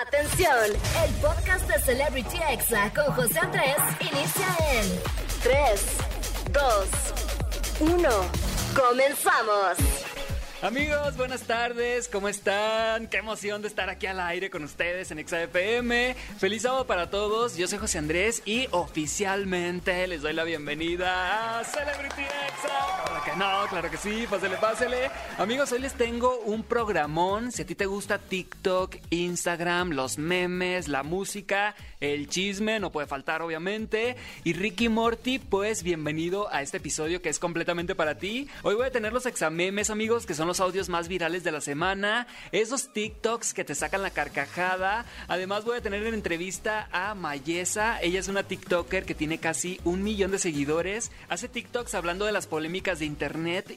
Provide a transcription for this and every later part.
Atención, el podcast de Celebrity Exa con José Andrés inicia en 3, 2, 1. Comenzamos. Amigos, buenas tardes, ¿cómo están? Qué emoción de estar aquí al aire con ustedes en XAFM. Feliz sábado para todos, yo soy José Andrés y oficialmente les doy la bienvenida a Celebrity Exa. No, claro que sí, pásele, pásele. Amigos, hoy les tengo un programón. Si a ti te gusta TikTok, Instagram, los memes, la música, el chisme, no puede faltar obviamente. Y Ricky Morty, pues bienvenido a este episodio que es completamente para ti. Hoy voy a tener los examemes, amigos, que son los audios más virales de la semana, esos TikToks que te sacan la carcajada. Además voy a tener en entrevista a Mayesa, ella es una TikToker que tiene casi un millón de seguidores, hace TikToks hablando de las polémicas de internet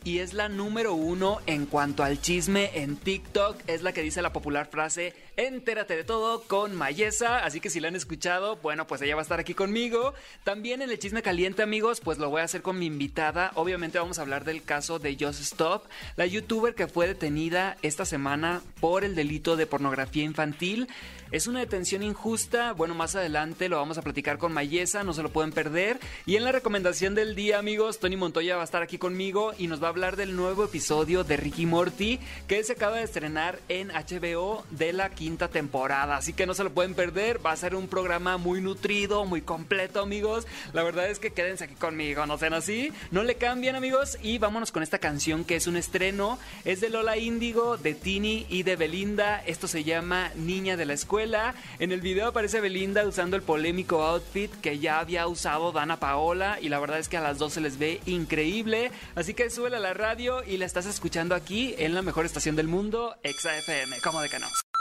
y es la número uno en cuanto al chisme en TikTok, es la que dice la popular frase, entérate de todo con Mayesa, así que si la han escuchado, bueno, pues ella va a estar aquí conmigo. También en el chisme caliente, amigos, pues lo voy a hacer con mi invitada, obviamente vamos a hablar del caso de Just Stop, la youtuber que fue detenida esta semana por el delito de pornografía infantil. Es una detención injusta. Bueno, más adelante lo vamos a platicar con Mayesa, no se lo pueden perder. Y en la recomendación del día, amigos, Tony Montoya va a estar aquí conmigo y nos va a hablar del nuevo episodio de Ricky Morty que se acaba de estrenar en HBO de la quinta temporada. Así que no se lo pueden perder. Va a ser un programa muy nutrido, muy completo, amigos. La verdad es que quédense aquí conmigo, no sean así. No le cambien, amigos. Y vámonos con esta canción que es un estreno. Es de Lola Índigo, de Tini y de Belinda. Esto se llama Niña de la Escuela en el video aparece Belinda usando el polémico outfit que ya había usado Dana Paola y la verdad es que a las dos se les ve increíble. Así que súbela a la radio y la estás escuchando aquí en la mejor estación del mundo, Exa FM. ¿Cómo de que?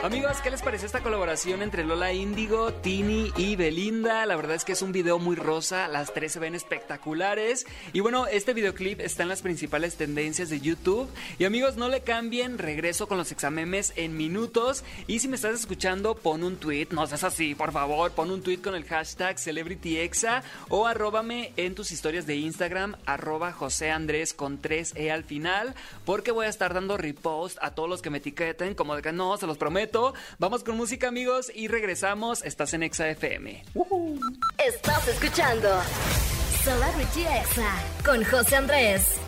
Amigos, ¿qué les pareció esta colaboración entre Lola Índigo, Tini y Belinda? La verdad es que es un video muy rosa, las tres se ven espectaculares. Y bueno, este videoclip está en las principales tendencias de YouTube. Y amigos, no le cambien, regreso con los examemes en minutos. Y si me estás escuchando, pon un tweet, no seas así, por favor, pon un tweet con el hashtag CelebrityExa o arróbame en tus historias de Instagram, arroba José Andrés con 3E al final, porque voy a estar dando repost a todos los que me etiqueten, como de que no, se los prometo Vamos con música, amigos, y regresamos. Estás en Exa FM. Estás escuchando Celebrity Exa con José Andrés.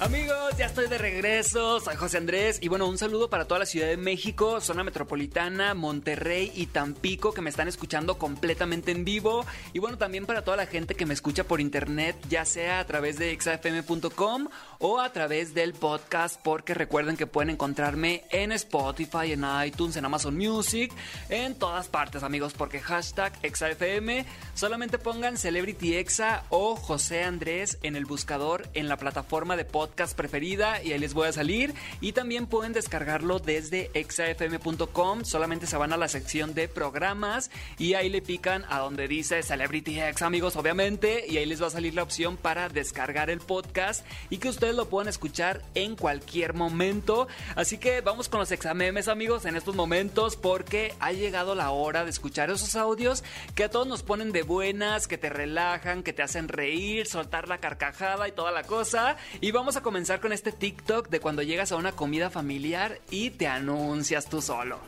Amigos, ya estoy de regreso. Soy José Andrés. Y bueno, un saludo para toda la Ciudad de México, zona metropolitana, Monterrey y Tampico que me están escuchando completamente en vivo. Y bueno, también para toda la gente que me escucha por internet, ya sea a través de exafm.com o a través del podcast, porque recuerden que pueden encontrarme en Spotify, en iTunes, en Amazon Music, en todas partes, amigos, porque hashtag exafm. Solamente pongan Celebrity Exa o José Andrés en el buscador en la plataforma de podcast podcast preferida y ahí les voy a salir. Y también pueden descargarlo desde exafm.com. Solamente se van a la sección de programas y ahí le pican a donde dice Celebrity X, amigos, obviamente. Y ahí les va a salir la opción para descargar el podcast y que ustedes lo puedan escuchar en cualquier momento. Así que vamos con los examemes, amigos, en estos momentos porque ha llegado la hora de escuchar esos audios que a todos nos ponen de buenas, que te relajan, que te hacen reír, soltar la carcajada y toda la cosa. Y vamos a a comenzar con este TikTok de cuando llegas a una comida familiar y te anuncias tú solo.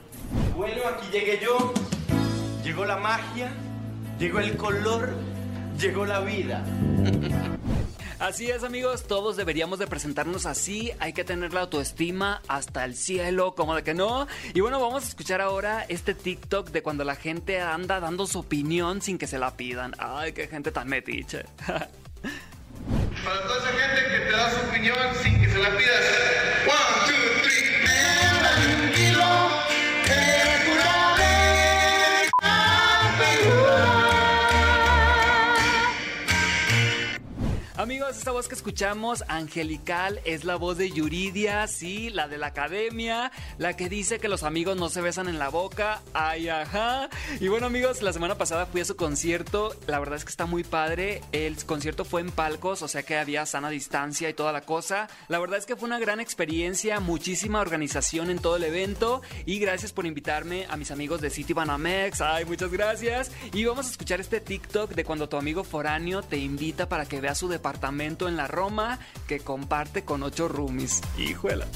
Bueno, aquí llegué yo. Llegó la magia, llegó el color, llegó la vida. Así es amigos, todos deberíamos de presentarnos así, hay que tener la autoestima hasta el cielo, como de que no. Y bueno, vamos a escuchar ahora este TikTok de cuando la gente anda dando su opinión sin que se la pidan. Ay, qué gente tan metiche. opinión sin que se la pidas. Voz que escuchamos, angelical, es la voz de Yuridia, sí, la de la academia, la que dice que los amigos no se besan en la boca. Ay, ajá. Y bueno, amigos, la semana pasada fui a su concierto. La verdad es que está muy padre. El concierto fue en palcos, o sea que había sana distancia y toda la cosa. La verdad es que fue una gran experiencia, muchísima organización en todo el evento. Y gracias por invitarme a mis amigos de City Banamex. Ay, muchas gracias. Y vamos a escuchar este TikTok de cuando tu amigo foráneo te invita para que veas su departamento en la Roma que comparte con ocho roomies. Hijuela.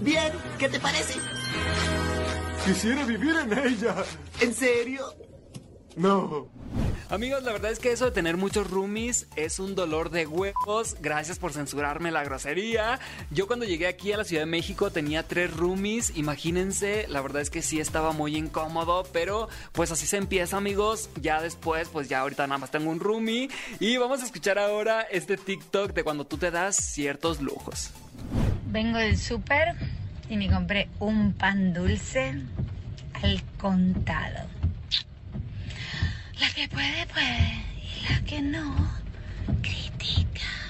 Bien, ¿qué te parece? Quisiera vivir en ella. ¿En serio? No. Amigos, la verdad es que eso de tener muchos roomies es un dolor de huevos. Gracias por censurarme la grosería. Yo cuando llegué aquí a la Ciudad de México tenía tres roomies. Imagínense, la verdad es que sí estaba muy incómodo, pero pues así se empieza, amigos. Ya después, pues ya ahorita nada más tengo un roomie. Y vamos a escuchar ahora este TikTok de cuando tú te das ciertos lujos. Vengo del súper y me compré un pan dulce al contado. La que puede, puede. Y la que no, critica.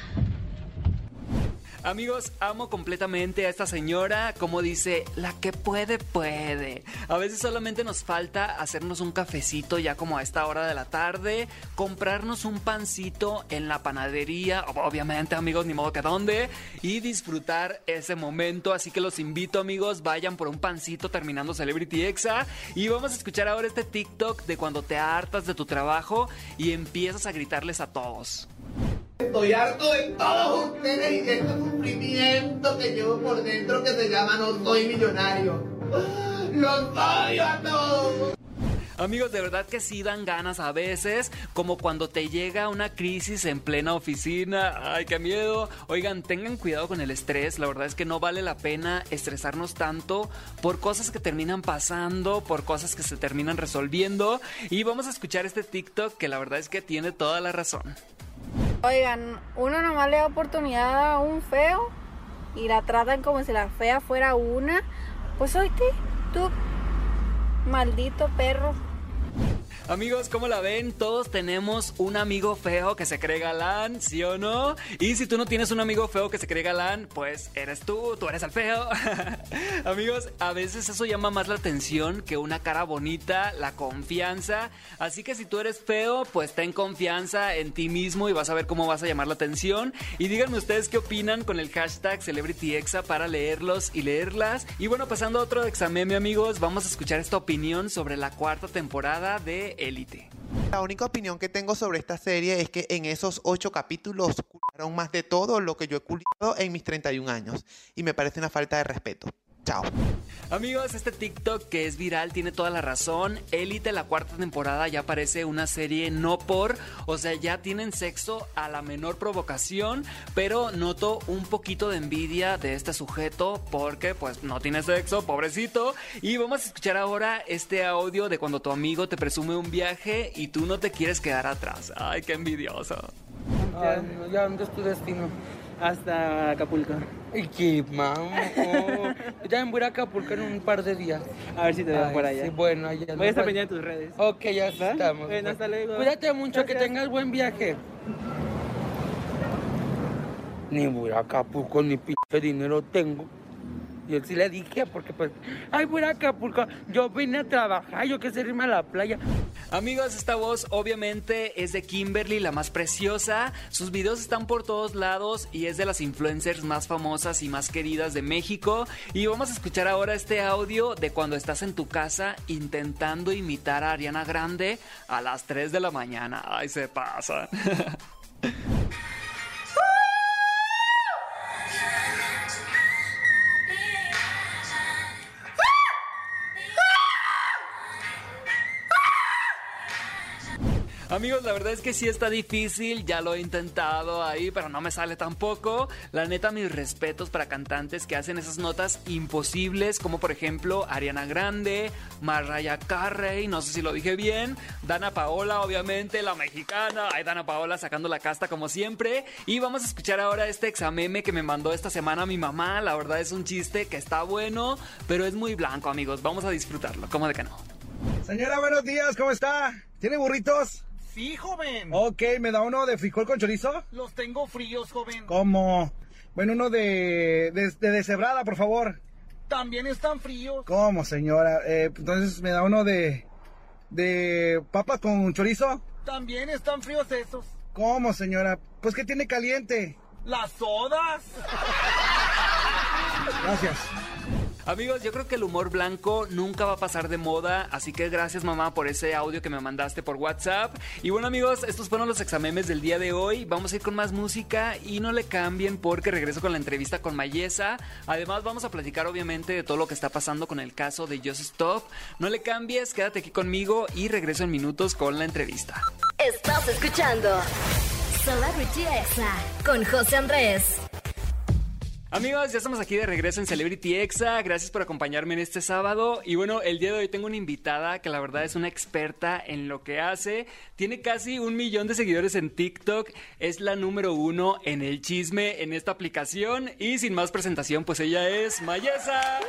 Amigos, amo completamente a esta señora, como dice, la que puede, puede. A veces solamente nos falta hacernos un cafecito ya como a esta hora de la tarde, comprarnos un pancito en la panadería, obviamente amigos, ni modo que dónde, y disfrutar ese momento. Así que los invito amigos, vayan por un pancito terminando Celebrity Exa y vamos a escuchar ahora este TikTok de cuando te hartas de tu trabajo y empiezas a gritarles a todos. Estoy harto de todos ustedes y de este sufrimiento que llevo por dentro que se llama No Soy Millonario. ¡Los odio a todos! Amigos, de verdad que sí dan ganas a veces, como cuando te llega una crisis en plena oficina. Ay, qué miedo. Oigan, tengan cuidado con el estrés. La verdad es que no vale la pena estresarnos tanto por cosas que terminan pasando, por cosas que se terminan resolviendo. Y vamos a escuchar este TikTok que la verdad es que tiene toda la razón. Oigan, uno nomás le da oportunidad a un feo y la tratan como si la fea fuera una. Pues oíste, tú, maldito perro. Amigos, ¿cómo la ven? Todos tenemos un amigo feo que se cree galán, ¿sí o no? Y si tú no tienes un amigo feo que se cree galán, pues eres tú, tú eres el feo. Amigos, a veces eso llama más la atención que una cara bonita, la confianza. Así que si tú eres feo, pues ten confianza en ti mismo y vas a ver cómo vas a llamar la atención. Y díganme ustedes qué opinan con el hashtag CelebrityExa para leerlos y leerlas. Y bueno, pasando a otro examen, amigos, vamos a escuchar esta opinión sobre la cuarta temporada de Élite. La única opinión que tengo sobre esta serie es que en esos ocho capítulos culiaron más de todo lo que yo he culiado en mis 31 años. Y me parece una falta de respeto. Chao. Amigos, este TikTok que es viral tiene toda la razón. Élite, la cuarta temporada, ya parece una serie no por, o sea, ya tienen sexo a la menor provocación, pero noto un poquito de envidia de este sujeto porque pues no tiene sexo, pobrecito. Y vamos a escuchar ahora este audio de cuando tu amigo te presume un viaje y tú no te quieres quedar atrás. Ay, qué envidioso. Ya, ya, ¿dónde es tu destino? Hasta Acapulco. ¿Y qué, mamá? Yo también voy a Acapulco en un par de días. A ver si te veo por allá. Sí, bueno, allá. Voy a estar pendiente de tus redes. Ok, ya ¿Va? estamos. Bueno, hasta luego. Cuídate mucho, que tengas buen viaje. Ni voy a Acapulco, ni pinche dinero tengo. Y él sí le dije, porque pues, ay, voy a. Yo vine a trabajar, yo quise irme a la playa. Amigos, esta voz obviamente es de Kimberly, la más preciosa. Sus videos están por todos lados y es de las influencers más famosas y más queridas de México. Y vamos a escuchar ahora este audio de cuando estás en tu casa intentando imitar a Ariana Grande a las 3 de la mañana. Ay, se pasa. Amigos, la verdad es que sí está difícil, ya lo he intentado ahí, pero no me sale tampoco. La neta, mis respetos para cantantes que hacen esas notas imposibles, como por ejemplo Ariana Grande, Mariah Carey, no sé si lo dije bien, Dana Paola, obviamente, la mexicana, ay, Dana Paola sacando la casta como siempre. Y vame a escuchar ahora este exameme que me mandó esta semana mi mamá, la verdad es un chiste que está bueno, pero es muy blanco, amigos, vamos a disfrutarlo, ¿cómo de que no? Señora, buenos días, ¿cómo está? ¿Tiene burritos? Sí, joven. Ok, ¿me da uno de frijol con chorizo? Los tengo fríos, joven. ¿Cómo? Bueno, uno de, de, de deshebrada, por favor. También están fríos. ¿Cómo, señora? Eh, entonces, ¿me da uno de, de papas con chorizo? También están fríos esos. ¿Cómo, señora? Pues que tiene caliente. Las sodas. Gracias. Amigos, yo creo que el humor blanco nunca va a pasar de moda, así que gracias mamá por ese audio que me mandaste por WhatsApp. Y bueno amigos, estos fueron los examemes del día de hoy. Vamos a ir con más música y no le cambien porque regreso con la entrevista con Mayesa. Además vamos a platicar obviamente de todo lo que está pasando con el caso de Just Stop. No le cambies, quédate aquí conmigo y regreso en minutos con la entrevista. Estás escuchando Celebrity Exa con José Andrés. Amigos, ya estamos aquí de regreso en Celebrity Exa. Gracias por acompañarme en este sábado. Y bueno, el día de hoy tengo una invitada que la verdad es una experta en lo que hace. Tiene casi un millón de seguidores en TikTok. Es la número uno en el chisme en esta aplicación. Y sin más presentación, pues ella es Mayesa.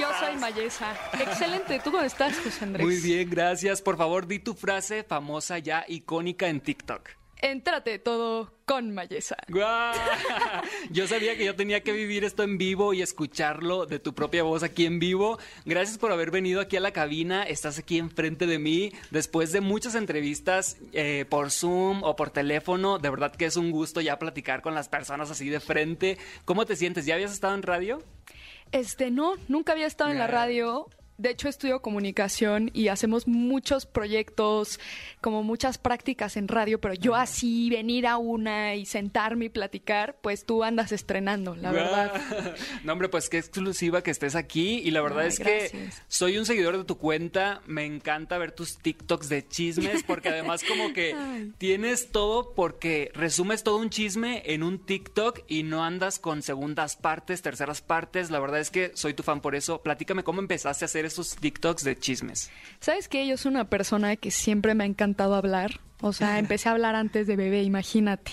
Yo soy Mayesa. Excelente. ¿Tú cómo estás, José Andrés? Muy bien, gracias. Por favor, di tu frase famosa ya icónica en TikTok. Entrate todo con Mayesa. ¡Guau! Yo sabía que yo tenía que vivir esto en vivo y escucharlo de tu propia voz aquí en vivo. Gracias por haber venido aquí a la cabina. Estás aquí enfrente de mí después de muchas entrevistas eh, por Zoom o por teléfono. De verdad que es un gusto ya platicar con las personas así de frente. ¿Cómo te sientes? ¿Ya habías estado en radio? Este, no, nunca había estado en la radio. De hecho, estudio comunicación y hacemos muchos proyectos, como muchas prácticas en radio, pero yo así venir a una y sentarme y platicar, pues tú andas estrenando, la verdad. No, hombre, pues qué exclusiva que estés aquí. Y la verdad Ay, es que soy un seguidor de tu cuenta. Me encanta ver tus TikToks de chismes, porque además como que Ay. tienes todo, porque resumes todo un chisme en un TikTok y no andas con segundas partes, terceras partes. La verdad es que soy tu fan por eso. Platícame cómo empezaste a hacer esos TikToks de chismes. ¿Sabes qué? Yo soy una persona que siempre me ha encantado hablar. O sea, empecé a hablar antes de bebé, imagínate.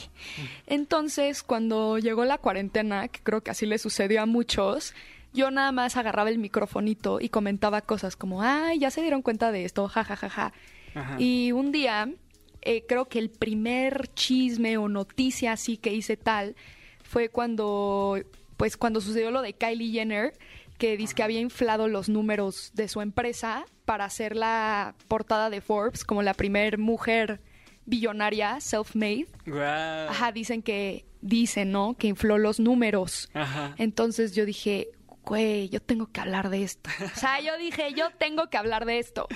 Entonces, cuando llegó la cuarentena, que creo que así le sucedió a muchos, yo nada más agarraba el microfonito y comentaba cosas como, ay, ya se dieron cuenta de esto, ja, ja, ja, ja. Ajá. Y un día, eh, creo que el primer chisme o noticia así que hice tal fue cuando, pues cuando sucedió lo de Kylie Jenner, que dice que había inflado los números de su empresa para hacer la portada de Forbes como la primer mujer billonaria, self-made. Guau. Ajá, dicen que, dicen, ¿no? Que infló los números. Ajá. Entonces yo dije, güey, yo tengo que hablar de esto. O sea, yo dije, yo tengo que hablar de esto.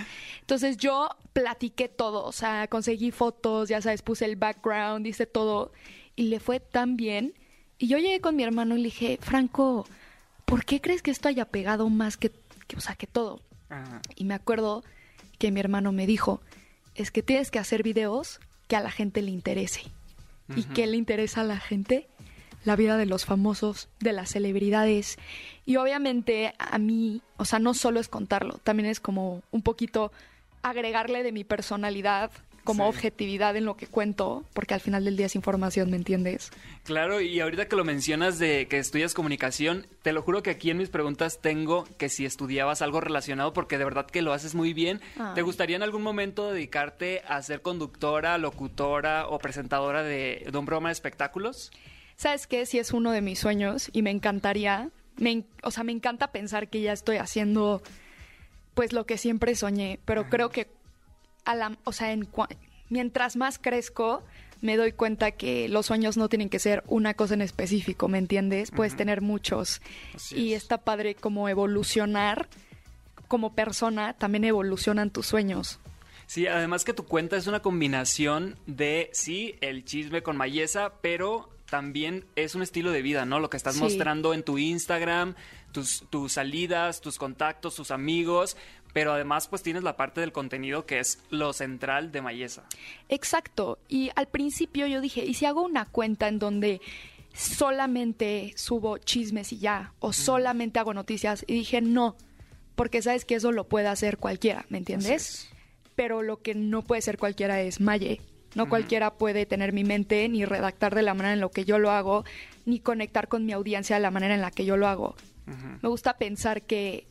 Entonces yo platiqué todo, o sea, conseguí fotos, ya sabes, puse el background, hice todo, y le fue tan bien. Y yo llegué con mi hermano y le dije, Franco, ¿por qué crees que esto haya pegado más que, que o sea, que todo? Ajá. Y me acuerdo que mi hermano me dijo, es que tienes que hacer videos que a la gente le interese. ¿Y qué le interesa a la gente? La vida de los famosos, de las celebridades. Y obviamente a mí, o sea, no solo es contarlo, también es como un poquito agregarle de mi personalidad, como Sí. objetividad en lo que cuento, porque al final del día es información, ¿me entiendes? Claro, y ahorita que lo mencionas de que estudias comunicación, te lo juro que aquí en mis preguntas tengo que si estudiabas algo relacionado, porque de verdad que lo haces muy bien. Ay. ¿Te gustaría en algún momento dedicarte a ser conductora, locutora o presentadora de, de un programa de espectáculos? ¿Sabes qué? Sí es uno de mis sueños y me encantaría, me o sea, me encanta pensar que ya estoy haciendo pues lo que siempre soñé, pero creo que a la, o sea, en mientras más crezco, me doy cuenta que los sueños no tienen que ser una cosa en específico, ¿me entiendes? Puedes tener muchos y está padre como evolucionar como persona, también evolucionan tus sueños. Sí, además que tu cuenta es una combinación de, sí, el chisme con Mayesa, pero también es un estilo de vida, ¿no? Lo que estás Sí. mostrando en tu Instagram, tus, tus salidas, tus contactos, tus amigos, pero además pues tienes la parte del contenido que es lo central de Mayesa. Exacto. Y al principio yo dije, ¿y si hago una cuenta en donde solamente subo chismes y ya? ¿O solamente hago noticias? Y dije, no, porque sabes que eso lo puede hacer cualquiera, ¿me entiendes? Pero lo que no puede ser cualquiera es Maye. No cualquiera puede tener mi mente, ni redactar de la manera en la que yo lo hago, ni conectar con mi audiencia de la manera en la que yo lo hago. Me gusta pensar que,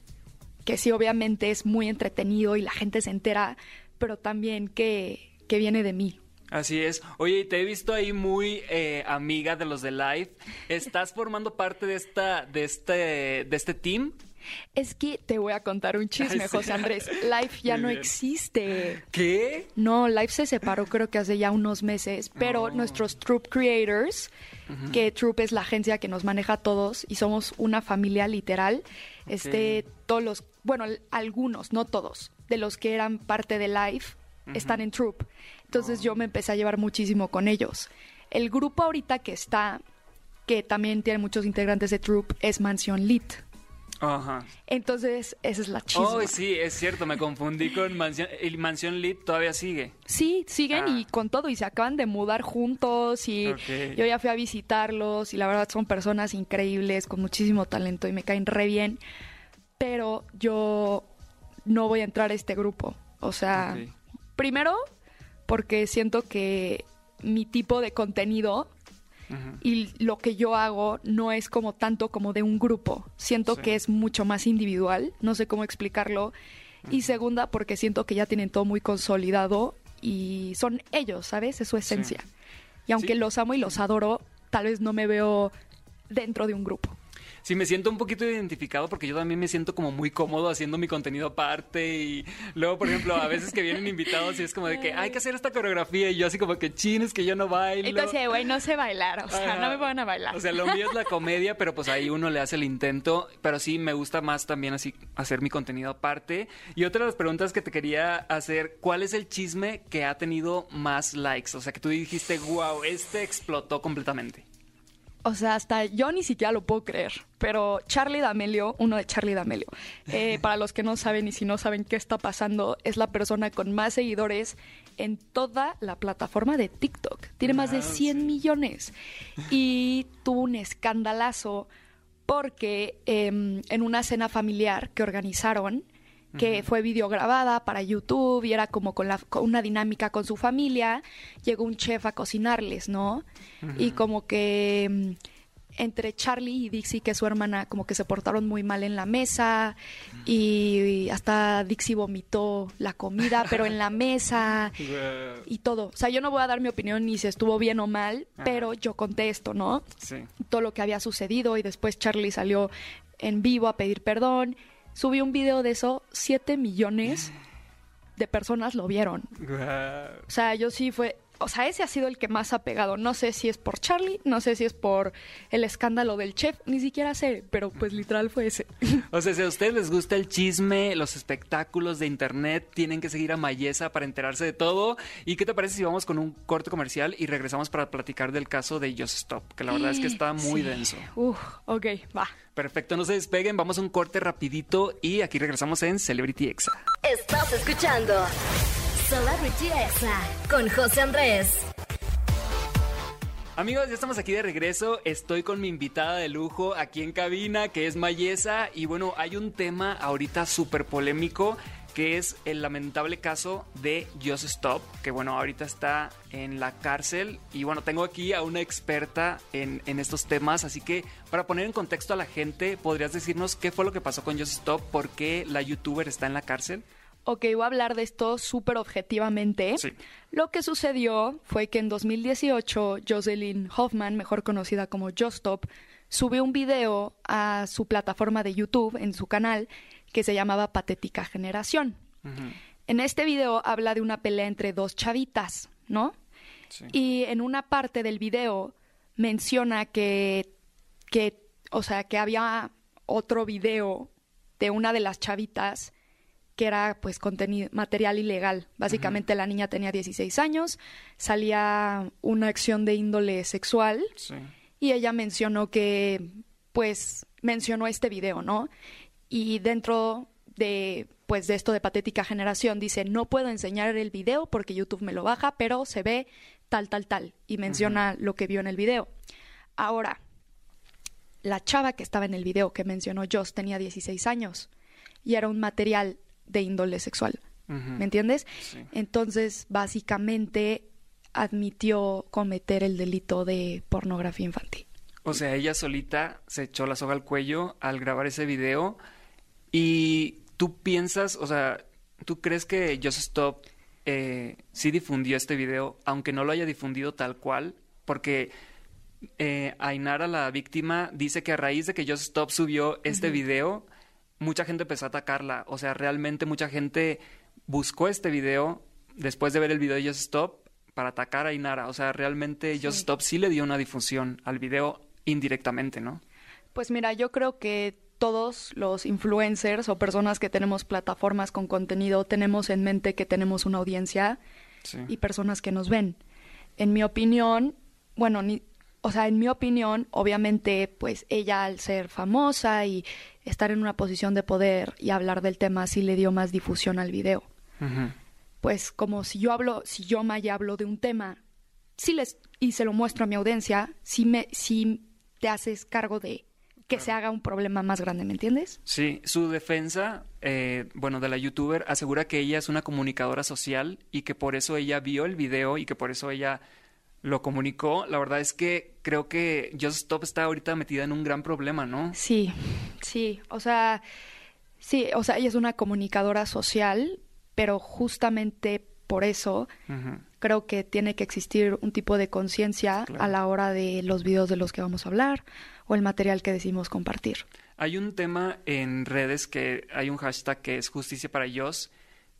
que sí, obviamente es muy entretenido y la gente se entera, pero también que, que viene de mí. Así es. Oye, te he visto ahí muy eh, amiga de los de Live. ¿Estás formando parte de esta, de este, de este team? Es que te voy a contar un chisme, Ay, sí. José Andrés. Life ya Muy no bien. existe. ¿Qué? No, Life se separó creo que hace ya unos meses, pero Oh. nuestros Troop Creators, que Troop es la agencia que nos maneja a todos y somos una familia literal, este, todos los, bueno, algunos, no todos, de los que eran parte de Life están en Troop. Entonces yo me empecé a llevar muchísimo con ellos. El grupo ahorita que está, que también tiene muchos integrantes de Troop, es Mansion Lit. Ajá. Entonces, esa es la chisma. Oh, sí, es cierto, me confundí con Mansión. El Mansión Lit todavía sigue. Sí, siguen Ah. y con todo y se acaban de mudar juntos y yo ya fui a visitarlos y la verdad son personas increíbles con muchísimo talento y me caen re bien, pero yo no voy a entrar a este grupo. O sea, primero porque siento que mi tipo de contenido y lo que yo hago no es como tanto como de un grupo. Siento Sí. que es mucho más individual, no sé cómo explicarlo. Y segunda, porque siento que ya tienen todo muy consolidado y son ellos, ¿sabes? Es su esencia. Y aunque Sí. los amo y los adoro, tal vez no me veo dentro de un grupo. Sí, me siento un poquito identificado porque yo también me siento como muy cómodo haciendo mi contenido aparte y luego, por ejemplo, a veces que vienen invitados y es como de que hay que hacer esta coreografía y yo así como que chin, es que yo no bailo. Entonces, güey, no sé bailar, o sea, Ajá. no me van a bailar. O sea, lo mío es la comedia, pero pues ahí uno le hace el intento. Pero sí, me gusta más también así hacer mi contenido aparte. Y otra de las preguntas que te quería hacer, ¿cuál es el chisme que ha tenido más likes? O sea, que tú dijiste, wow, este explotó completamente. O sea, hasta yo ni siquiera lo puedo creer. Pero Charlie D'Amelio, uno de Charlie D'Amelio, eh, para los que no saben y si no saben qué está pasando, es la persona con más seguidores en toda la plataforma de TikTok. Tiene más de Ah, 100 millones. Y tuvo un escandalazo porque em, en una cena familiar que organizaron, que fue videograbada para YouTube y era como con, la, con una dinámica con su familia, llegó un chef a cocinarles, ¿no? Y como que mm, entre Charlie y Dixie, que es su hermana, como que se portaron muy mal en la mesa y hasta Dixie vomitó la comida, pero en la mesa y todo. O sea, yo no voy a dar mi opinión ni si estuvo bien o mal, Ajá. pero yo conté esto, ¿no? Sí. Todo lo que había sucedido y después Charlie salió en vivo a pedir perdón. Subí un video de eso, 7 millones de personas lo vieron. O sea, yo sí fue, o sea, ese ha sido el que más ha pegado. No sé si es por Charlie, no sé si es por el escándalo del chef, ni siquiera sé, pero pues literal fue ese. O sea, si a ustedes les gusta el chisme, los espectáculos de internet, tienen que seguir a Mayesa para enterarse de todo. ¿Y qué te parece si vamos con un corte comercial y regresamos para platicar del caso de Just Stop? Que la verdad es que está muy Sí. denso. Uf, ok, va. Perfecto, no se despeguen, vamos a un corte rapidito y aquí regresamos en Celebrity Exa. Estás escuchando Celebrity Exa con José Andrés. Amigos, ya estamos aquí de regreso. Estoy con mi invitada de lujo aquí en cabina, que es Mayesa. Y bueno, hay un tema ahorita súper polémico, que es el lamentable caso de Just Stop, que bueno, ahorita está en la cárcel. Y bueno, tengo aquí a una experta en, en estos temas, así que para poner en contexto a la gente, ¿podrías decirnos qué fue lo que pasó con Just Stop? ¿Por qué la youtuber está en la cárcel? Ok, voy a hablar de esto súper objetivamente. Lo que sucedió fue que en 2018 Jocelyn Hoffman, mejor conocida como Justop, subió un video a su plataforma de YouTube, en su canal, que se llamaba Patética Generación. En este video habla de una pelea entre dos chavitas, ¿no? Y en una parte del video menciona que, que, o sea, que había otro video de una de las chavitas que era pues contenido material ilegal. Básicamente la niña tenía 16 años, salía una acción de índole sexual y ella mencionó que pues mencionó este video, ¿no? Y dentro de pues de esto de patética generación dice, "No puedo enseñar el video porque YouTube me lo baja, pero se ve tal tal tal" y menciona lo que vio en el video. Ahora, la chava que estaba en el video que mencionó Joss tenía 16 años y era un material de índole sexual. ¿Me entiendes? Entonces, básicamente admitió cometer el delito de pornografía infantil. O sea, ella solita se echó la soga al cuello al grabar ese video. Y tú piensas, o sea, ¿tú crees que Just Stop eh, sí difundió este video, aunque no lo haya difundido tal cual? Porque eh, Ainara, la víctima, dice que a raíz de que Just Stop subió este video, mucha gente empezó a atacarla. O sea, realmente mucha gente buscó este video después de ver el video de Just Stop para atacar a Inara. O sea, realmente Just Stop sí le dio una difusión al video indirectamente, ¿no? Pues mira, yo creo que todos los influencers o personas que tenemos plataformas con contenido tenemos en mente que tenemos una audiencia Sí. y personas que nos ven. En mi opinión, bueno, ni, o sea, en mi opinión, obviamente, pues ella al ser famosa y estar en una posición de poder y hablar del tema sí le dio más difusión al video. Pues como si yo hablo, si yo Maya hablo de un tema, sí les y se lo muestro a mi audiencia, sí me, sí te haces cargo de que se haga un problema más grande, ¿me entiendes? Sí, su defensa, eh, bueno, de la youtuber, asegura que ella es una comunicadora social y que por eso ella vio el video y que por eso ella lo comunicó. La verdad es que creo que Just Stop está ahorita metida en un gran problema, ¿no? Sí, sí, o sea, sí, o sea, ella es una comunicadora social, pero justamente por eso creo que tiene que existir un tipo de conciencia a la hora de los videos de los que vamos a hablar o el material que decimos compartir. Hay un tema en redes que hay un hashtag que es justicia para ellos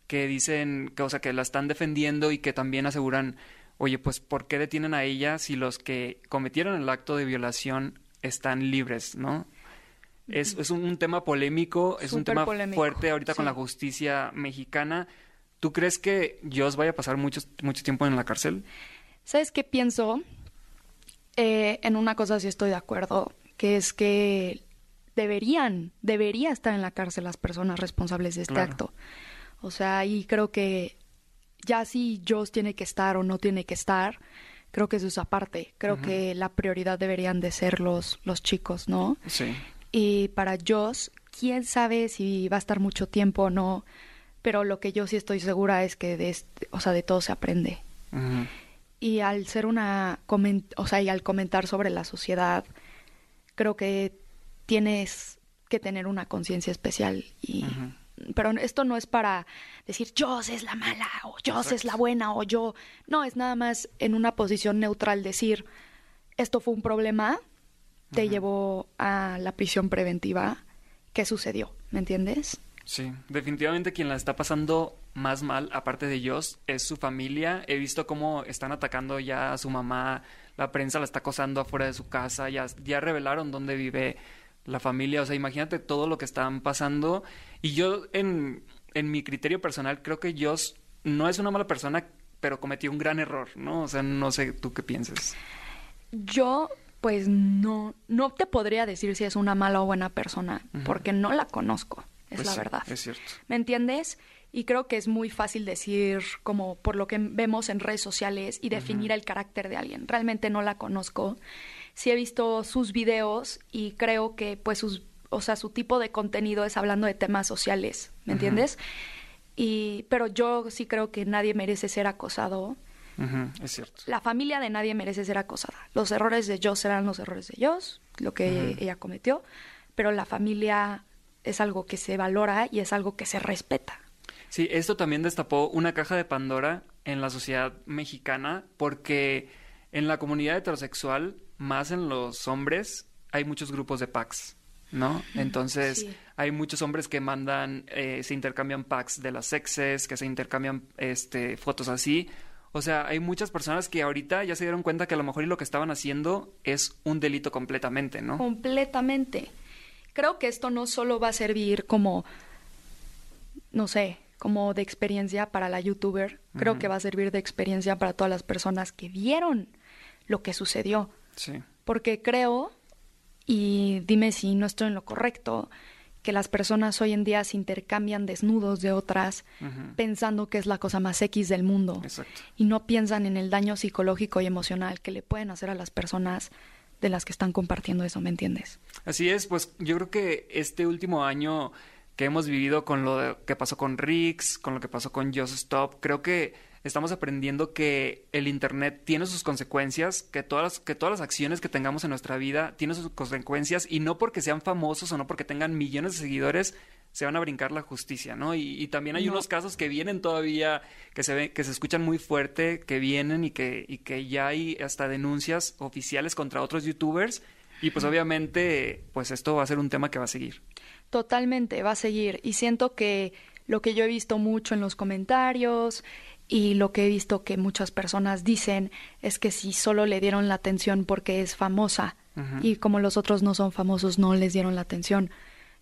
que dicen que, o sea, que la están defendiendo y que también aseguran, oye, pues, ¿por qué detienen a ella si los que cometieron el acto de violación están libres, no? Es, es un, un tema polémico, es un tema polémico, fuerte ahorita con la justicia mexicana. ¿Tú crees que Joss vaya a pasar mucho, mucho tiempo en la cárcel? ¿Sabes qué pienso? Eh, en una cosa sí estoy de acuerdo, que es que deberían, debería estar en la cárcel las personas responsables de este Claro. acto. O sea, y creo que ya si Joss tiene que estar o no tiene que estar, creo que eso es aparte. Creo que la prioridad deberían de ser los, los chicos, ¿no? Sí. Y para Joss, quién sabe si va a estar mucho tiempo o no, pero lo que yo sí estoy segura es que de, este- o sea, de todo se aprende. Y al ser una, o sea, y al comentar sobre la sociedad, creo que tienes que tener una conciencia especial y pero esto no es para decir Joss es la mala o Joss es la buena o yo no es nada más en una posición neutral decir esto fue un problema te llevó a la prisión preventiva qué sucedió me entiendes Sí, definitivamente quien la está pasando más mal, aparte de ellos, es su familia. He visto cómo están atacando ya a su mamá, la prensa la está acosando afuera de su casa, ya, ya revelaron dónde vive la familia. O sea, imagínate todo lo que están pasando. Y yo, en, en mi criterio personal, creo que Joss no es una mala persona, pero cometió un gran error, ¿no? O sea, no sé tú qué piensas. yo pues no no te podría decir si es una mala o buena persona porque no la conozco es Pues la sí, verdad Es cierto. ¿Me entiendes? Y creo que es muy fácil decir, como por lo que vemos en redes sociales, y definir el carácter de alguien. Realmente no la conozco. Sí he visto sus videos y creo que, pues, sus, o sea, su tipo de contenido es hablando de temas sociales, ¿me entiendes? Y, pero yo sí creo que nadie merece ser acosado. Es cierto. La familia de nadie merece ser acosada. Los errores de Joss serán los errores de Joss, lo que ella cometió, pero la familia es algo que se valora y es algo que se respeta. Sí, esto también destapó una caja de Pandora en la sociedad mexicana porque en la comunidad heterosexual, más en los hombres, hay muchos grupos de packs, ¿no? Entonces, Sí. hay muchos hombres que mandan, eh, se intercambian packs de las sexes, que se intercambian este, fotos así. O sea, hay muchas personas que ahorita ya se dieron cuenta que a lo mejor y lo que estaban haciendo es un delito completamente, ¿no? Completamente. Creo que esto no solo va a servir como, no sé, como de experiencia para la youtuber, creo que va a servir de experiencia para todas las personas que vieron lo que sucedió. Sí. Porque creo, y dime si no estoy en lo correcto, que las personas hoy en día se intercambian desnudos de otras pensando que es la cosa más X del mundo Exacto. y no piensan en el daño psicológico y emocional que le pueden hacer a las personas de las que están compartiendo eso, ¿me entiendes? Así es, pues yo creo que este último año que hemos vivido con lo de- que pasó con Rix, con lo que pasó con Just Stop, creo que estamos aprendiendo que el internet tiene sus consecuencias, que todas las, que todas las acciones que tengamos en nuestra vida tienen sus consecuencias y no porque sean famosos o no porque tengan millones de seguidores se van a brincar la justicia, ¿no? Y, y también hay No. unos casos que vienen todavía, que se ve, que se escuchan muy fuerte, que vienen y que, y que ya hay hasta denuncias oficiales contra otros youtubers. Y pues obviamente, pues esto va a ser un tema que va a seguir. Totalmente, va a seguir. Y siento que lo que yo he visto mucho en los comentarios y lo que he visto que muchas personas dicen es que si solo le dieron la atención porque es famosa y como los otros no son famosos no les dieron la atención.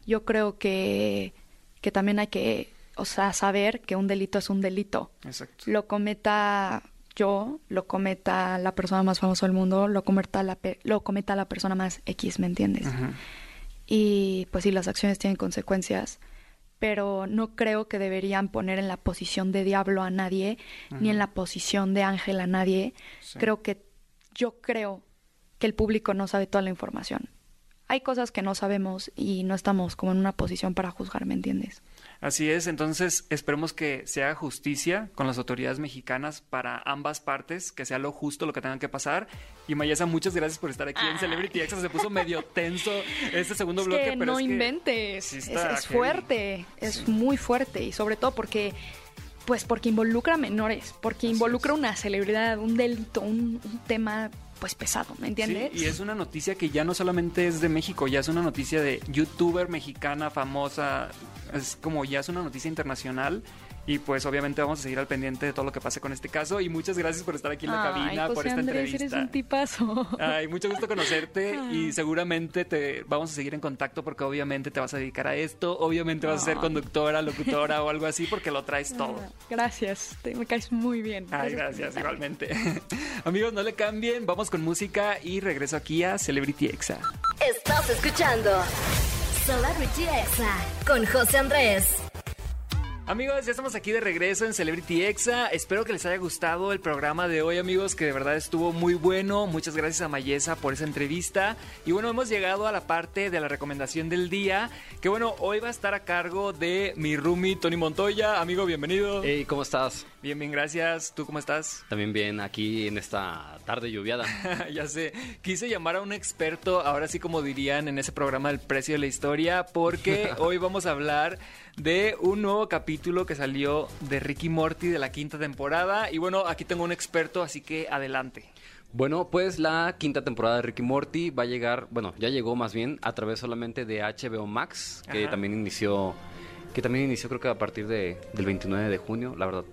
Yo creo que, que también hay que, o sea, saber que un delito es un delito. Exacto. Lo cometa yo, lo cometa la persona más famosa del mundo, lo cometa la, pe- lo cometa la persona más X, ¿me entiendes? Y pues sí, las acciones tienen consecuencias, pero no creo que deberían poner en la posición de diablo a nadie, ni en la posición de ángel a nadie. Sí. Creo que yo creo que el público no sabe toda la información. Hay cosas que no sabemos y no estamos como en una posición para juzgar, ¿me entiendes? Así es, entonces esperemos que se haga justicia con las autoridades mexicanas para ambas partes, que sea lo justo lo que tengan que pasar. Y Mayesa, muchas gracias por estar aquí en Celebrity Extra. Se puso medio tenso este segundo Es bloque, que pero no es que inventes. sí es, está es heavy. fuerte, es muy fuerte y sobre todo porque, pues, porque involucra a menores, porque involucra una celebridad, un delito, un, un tema, pues, pesado, ¿me entiendes? Sí, y es una noticia que ya no solamente es de México, ya es una noticia de youtuber mexicana famosa, es como ya es una noticia internacional. Y pues obviamente vamos a seguir al pendiente de todo lo que pase con este caso. Y muchas gracias por estar aquí en la Ay, cabina, por José esta Andrés, entrevista. eres un tipazo. Ay, mucho gusto conocerte Ah. y seguramente te vamos a seguir en contacto porque obviamente te vas a dedicar a esto, obviamente vas a ser conductora, locutora o algo así porque lo traes todo. Ah, Gracias, te, me caes muy bien. Ay, gracias, invitarme. igualmente. Amigos, no le cambien, vamos con música y regreso aquí a Celebrity Exa. Estás escuchando Celebrity Exa con José Andrés. Amigos, ya estamos aquí de regreso en Celebrity Exa. Espero que les haya gustado el programa de hoy, amigos, que de verdad estuvo muy bueno. Muchas gracias a Mayesa por esa entrevista. Y bueno, hemos llegado a la parte de la recomendación del día, que bueno, hoy va a estar a cargo de mi roomie Tony Montoya. Amigo, bienvenido. Hey, ¿cómo estás? Bien, bien, gracias. ¿Tú cómo estás? También bien aquí en esta tarde lluviada. ya sé, quise llamar a un experto, ahora sí como dirían en ese programa El precio de la historia, porque hoy vamos a hablar de un nuevo capítulo que salió de Ricky Morty de la quinta temporada. Y bueno, aquí tengo un experto, así que adelante. Bueno, pues la quinta temporada de Ricky Morty va a llegar, bueno, ya llegó más bien a través solamente de HBO Max, que Ajá. también inició, que también inició creo que a partir de, del 29 de junio, la verdad.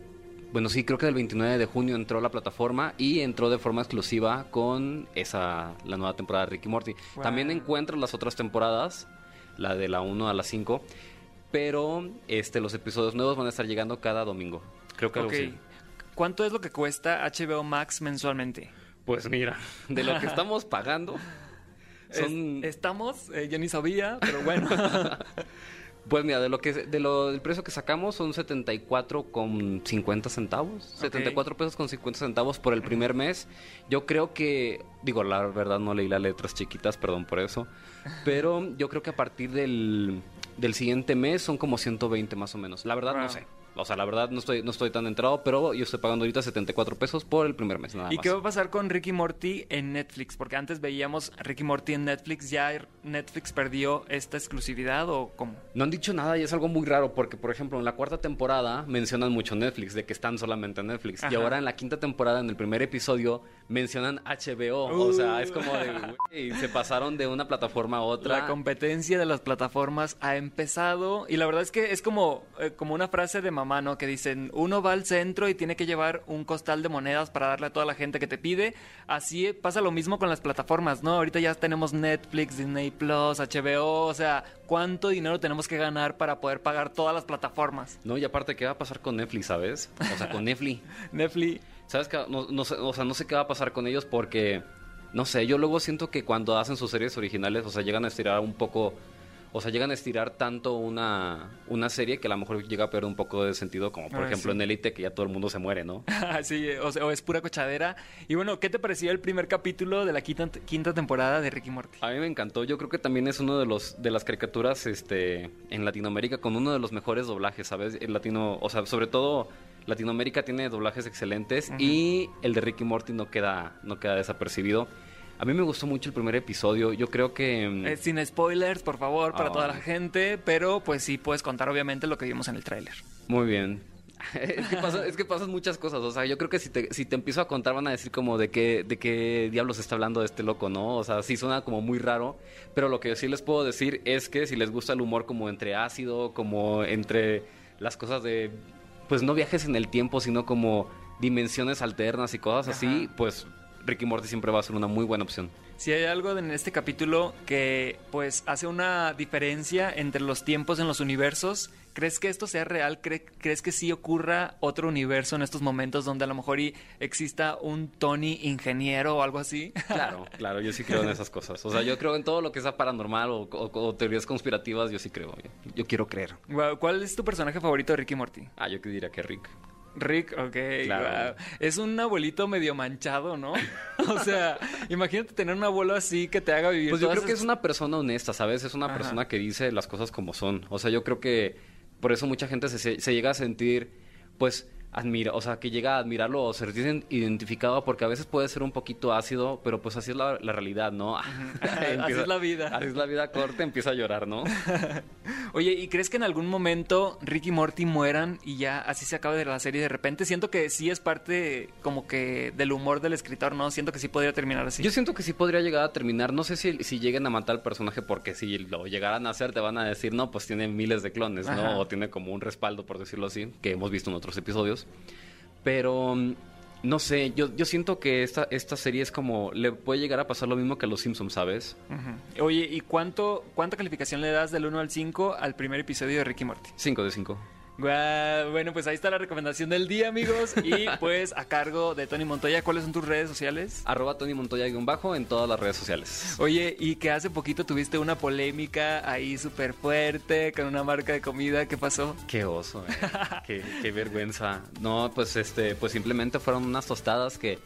Bueno, sí, creo que del 29 de junio entró la plataforma y entró de forma exclusiva con esa, la nueva temporada de Ricky Morty. Wow. También encuentro las otras temporadas, la de la 1 a la 5, pero este, los episodios nuevos van a estar llegando cada domingo. Creo que algo Ok. así. ¿Cuánto es lo que cuesta HBO Max mensualmente? Pues mira, de lo que estamos pagando, Es- estamos, eh, yo ni sabía, pero bueno. Pues mira, de lo que de lo del precio que sacamos son 74 con 50 centavos, 74 pesos con 50 centavos por el primer mes. Yo creo que digo, la verdad no leí las letras chiquitas, perdón por eso, pero yo creo que a partir del del siguiente mes son como 120 más o menos. La verdad no sé. O sea, la verdad no estoy no estoy tan entrado, pero yo estoy pagando ahorita 74 pesos por el primer mes nada ¿Y más. qué va a pasar con Ricky Morty en Netflix? Porque antes veíamos Ricky Morty en Netflix, ¿ya Netflix perdió esta exclusividad o cómo? No han dicho nada y es algo muy raro porque, por ejemplo, en la cuarta temporada mencionan mucho Netflix, de que están solamente en Netflix. Y ahora en la quinta temporada, en el primer episodio, mencionan HBO. O sea, es como de, güey, se pasaron de una plataforma a otra. La competencia de las plataformas ha empezado y la verdad es que es como, eh, como una frase de mamá, ¿no? Que dicen, uno va al centro y tiene que llevar un costal de monedas para darle a toda la gente que te pide. Así pasa lo mismo con las plataformas, ¿no? Ahorita ya tenemos Netflix, Disney Plus, HBO, o sea, ¿cuánto dinero tenemos que ganar para poder pagar todas las plataformas? No, y aparte, ¿qué va a pasar con Netflix, sabes? O sea, con Netflix. Netflix. ¿Sabes qué? No, o sea, no sé qué va a pasar con ellos porque, no sé, yo luego siento que cuando hacen sus series originales, o sea, llegan a estirar un poco, o sea, llegan a estirar tanto una, una serie que a lo mejor llega a perder un poco de sentido, como por Ah, ejemplo sí. en Elite, que ya todo el mundo se muere, ¿no? sí, o, sea, o es pura cochadera. Y bueno, ¿qué te pareció el primer capítulo de la quinta, quinta temporada de Ricky Morty? A mí me encantó. Yo creo que también es uno de los de las caricaturas este en Latinoamérica con uno de los mejores doblajes, ¿sabes? El latino, o sea, sobre todo Latinoamérica tiene doblajes excelentes y el de Ricky Morty no queda, no queda desapercibido. A mí me gustó mucho el primer episodio. Yo creo que. mm, Eh, sin spoilers, por favor, para Ah. toda la gente, pero pues sí puedes contar obviamente lo que vimos en el tráiler. Muy bien. es, que pasa- es que pasan muchas cosas. O sea, yo creo que si te, si te empiezo a contar van a decir como de qué, de qué diablos está hablando este loco, ¿no? O sea, sí suena como muy raro. Pero lo que sí les puedo decir es que si les gusta el humor como entre ácido, como entre las cosas de... Pues no viajes en el tiempo, sino como dimensiones alternas y cosas así, pues Ricky Morty siempre va a ser una muy buena opción. Si hay algo en este capítulo que pues hace una diferencia entre los tiempos en los universos, ¿crees que esto sea real? ¿Cre- ¿Crees que sí ocurra otro universo en estos momentos donde a lo mejor y exista un Tony ingeniero o algo así? Claro, claro, yo sí creo en esas cosas. O sea, yo creo en todo lo que sea paranormal o, o- o teorías conspirativas, yo sí creo. Yo, yo quiero creer. ¿Cuál es tu personaje favorito de Ricky Morty? Ah, yo que diría que Rick. Rick, ok. Claro. Es un abuelito medio manchado, ¿no? o sea, imagínate tener un abuelo así que te haga vivir Pues yo creo que es una persona honesta, ¿sabes? Es una Ajá. persona que dice las cosas como son. O sea, yo creo que por eso mucha gente se- se llega a sentir, pues, admira, o sea, que llega a admirarlo o sentirse identificado porque a veces puede ser un poquito ácido, pero pues así es la, la realidad, ¿no? Así es la vida. Así es la vida corta, empieza a llorar, ¿no? Oye, ¿y crees que en algún momento Rick y Morty mueran y ya así se acabe de la serie de repente? Siento que sí es parte como que del humor del escritor, ¿no? Siento que sí podría terminar así. Yo siento que sí podría llegar a terminar. No sé si, si lleguen a matar al personaje porque si lo llegaran a hacer te van a decir, no, pues tiene miles de clones, ¿no? Ajá. O tiene como un respaldo, por decirlo así, que hemos visto en otros episodios. Pero, mm, no sé, yo, yo siento que esta, esta serie es como, le puede llegar a pasar lo mismo que a los Simpsons, ¿sabes? Oye, ¿y cuánto, cuánta calificación le das del 1 al 5 al primer episodio de Rick y Morty? 5 de 5. Bueno, pues ahí está la recomendación del día, amigos. Y pues a cargo de Tony Montoya, ¿cuáles son tus redes sociales? Arroba Tony Montoya bajo en todas las redes sociales. Oye, y que hace poquito tuviste una polémica ahí súper fuerte con una marca de comida, ¿qué pasó? Qué oso, eh. qué, qué vergüenza. No, pues este, pues simplemente fueron unas tostadas que,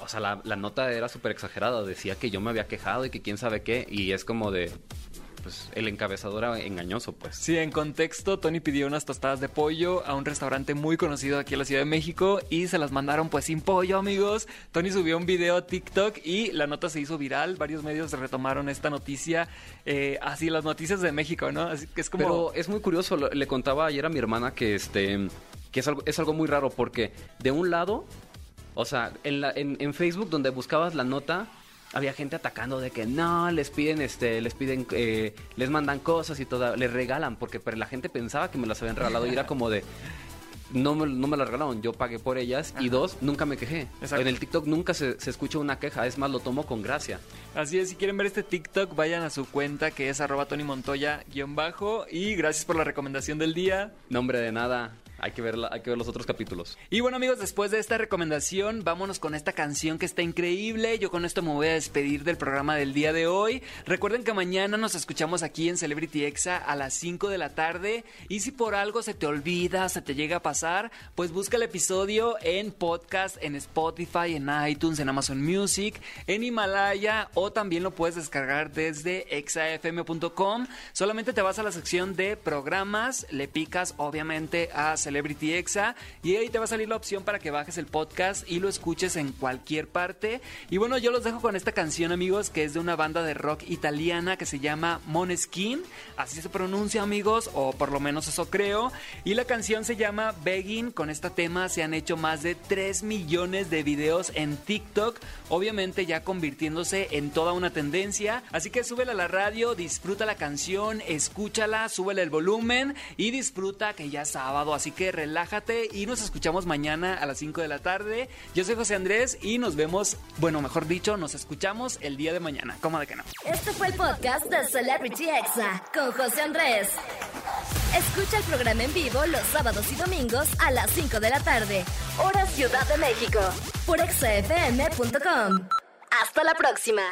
o sea, la, la nota era súper exagerada. Decía que yo me había quejado y que quién sabe qué. Y es como de, pues, el encabezador era engañoso, pues. Sí, en contexto, Tony pidió unas tostadas de pollo a un restaurante muy conocido aquí en la Ciudad de México y se las mandaron pues sin pollo, amigos. Tony subió un video a TikTok y la nota se hizo viral. Varios medios retomaron esta noticia, eh, así las noticias de México, ¿no? Así que es como... Pero es muy curioso, le contaba ayer a mi hermana que este que es algo, es algo muy raro porque de un lado, o sea, en, la, en, en Facebook donde buscabas la nota, había gente atacando de que no, les piden, este, les piden, eh, les mandan cosas y todo, les regalan, porque pero la gente pensaba que me las habían regalado y era como de, no me, no me las regalaron, yo pagué por ellas y dos, nunca me quejé. Exacto. En el TikTok nunca se, se escucha una queja, es más, lo tomo con gracia. Así es, si quieren ver este TikTok, vayan a su cuenta que es arroba Tony Montoya guion bajo. Y gracias por la recomendación del día. Nombre de nada, hay que, ver hay que ver los otros capítulos. Y bueno amigos, después de esta recomendación, vámonos con esta canción que está increíble. Yo con esto me voy a despedir del programa del día de hoy. Recuerden que mañana nos escuchamos aquí en Celebrity Exa a las 5 de la tarde. Y si por algo se te olvida, se te llega a pasar, pues busca el episodio en podcast, en Spotify, en iTunes, en Amazon Music, en Himalaya o también lo puedes descargar desde exafm.com. Solamente te vas a la sección de programas, le picas obviamente a Celebrity Exa y ahí te va a salir la opción para que bajes el podcast y lo escuches en cualquier parte. Y bueno, yo los dejo con esta canción, amigos, que es de una banda de rock italiana que se llama Moneskin. Así se pronuncia, amigos, o por lo menos eso creo. Y la canción se llama Begging. Con este tema se han hecho más de 3 millones de videos en TikTok, obviamente ya convirtiéndose en toda una tendencia. Así que súbela a la radio, disfruta la canción, escúchala, súbele el volumen y disfruta que ya es sábado. Así que relájate y nos escuchamos mañana a las 5 de la tarde. Yo soy José Andrés y nos vemos, bueno, mejor dicho, nos escuchamos el día de mañana. ¿Cómo de que no? Este fue el podcast de Celebrity Exa con José Andrés. Escucha el programa en vivo los sábados y domingos a las 5 de la tarde, hora Ciudad de México, por exafm.com. Hasta la próxima.